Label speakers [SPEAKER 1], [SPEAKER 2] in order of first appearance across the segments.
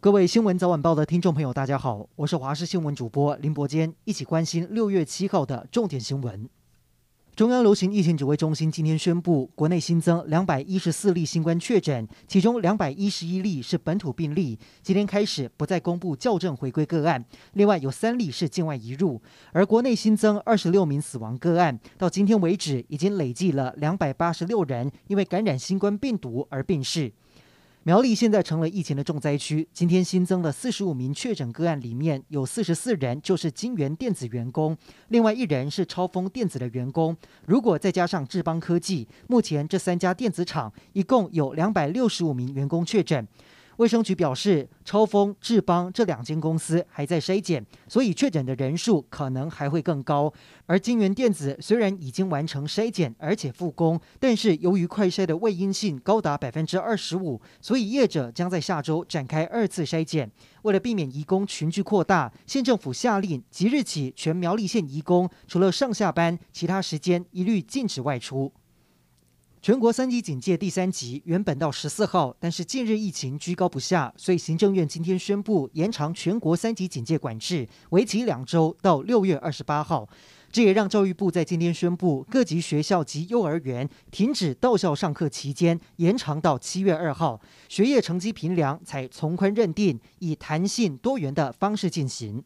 [SPEAKER 1] 各位新闻早晚报的听众朋友，大家好，我是华视新闻主播林伯坚，一起关心六月七号的重点新闻。中央流行疫情指挥中心今天宣布，国内新增两百一十四例新冠确诊，其中两百一十一例是本土病例。今天开始不再公布校正回归个案，另外有三例是境外移入。而国内新增二十六名死亡个案，到今天为止已经累计了两百八十六人因为感染新冠病毒而病逝。苗栗现在成了疫情的重灾区。今天新增了四十五名确诊个案，里面有四十四人就是金源电子员工，另外一人是超丰电子的员工。如果再加上智邦科技，目前这三家电子厂一共有两百六十五名员工确诊。卫生局表示，超丰、智邦这两间公司还在筛检，所以确诊的人数可能还会更高。而金元电子虽然已经完成筛检，而且复工，但是由于快筛的伪阴性高达百分之二十五，所以业者将在下周展开二次筛检。为了避免移工群聚扩大，县政府下令即日起全苗栗县移工除了上下班，其他时间一律禁止外出。全国三级警戒第三级原本到十四号，但是近日疫情居高不下，所以行政院今天宣布延长全国三级警戒管制，为期两周到六月二十八号。这也让教育部在今天宣布，各级学校及幼儿园停止到校上课期间延长到七月二号，学业成绩评量采从宽认定，以弹性多元的方式进行。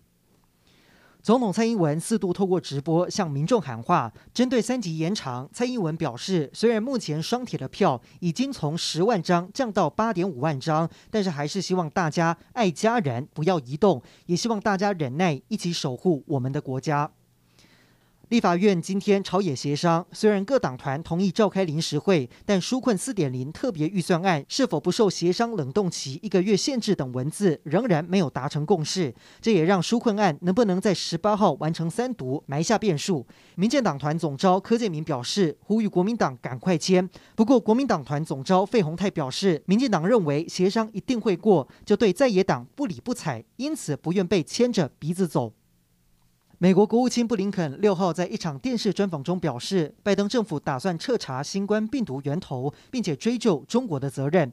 [SPEAKER 1] 总统蔡英文四度透过直播向民众喊话，针对三级延长，蔡英文表示，虽然目前双铁的票已经从十万张降到八点五万张，但是还是希望大家爱家人，不要移动，也希望大家忍耐，一起守护我们的国家。立法院今天朝野协商，虽然各党团同意召开临时会，但纾困四点零特别预算案是否不受协商冷冻期一个月限制等文字仍然没有达成共识。这也让纾困案能不能在十八号完成三读埋下变数。民进党团总召柯建铭表示，呼吁国民党赶快签。不过，国民党团总召费鸿泰表示，民进党认为协商一定会过，就对在野党不理不睬，因此不愿被牵着鼻子走。美国国务卿布林肯六号在一场电视专访中表示，拜登政府打算彻查新冠病毒源头，并且追究中国的责任。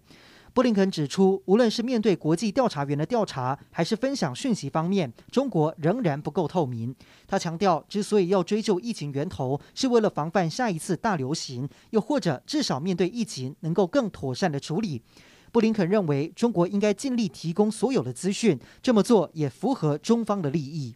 [SPEAKER 1] 布林肯指出，无论是面对国际调查员的调查，还是分享讯息方面，中国仍然不够透明。他强调，之所以要追究疫情源头，是为了防范下一次大流行，又或者至少面对疫情能够更妥善的处理。布林肯认为，中国应该尽力提供所有的资讯，这么做也符合中方的利益。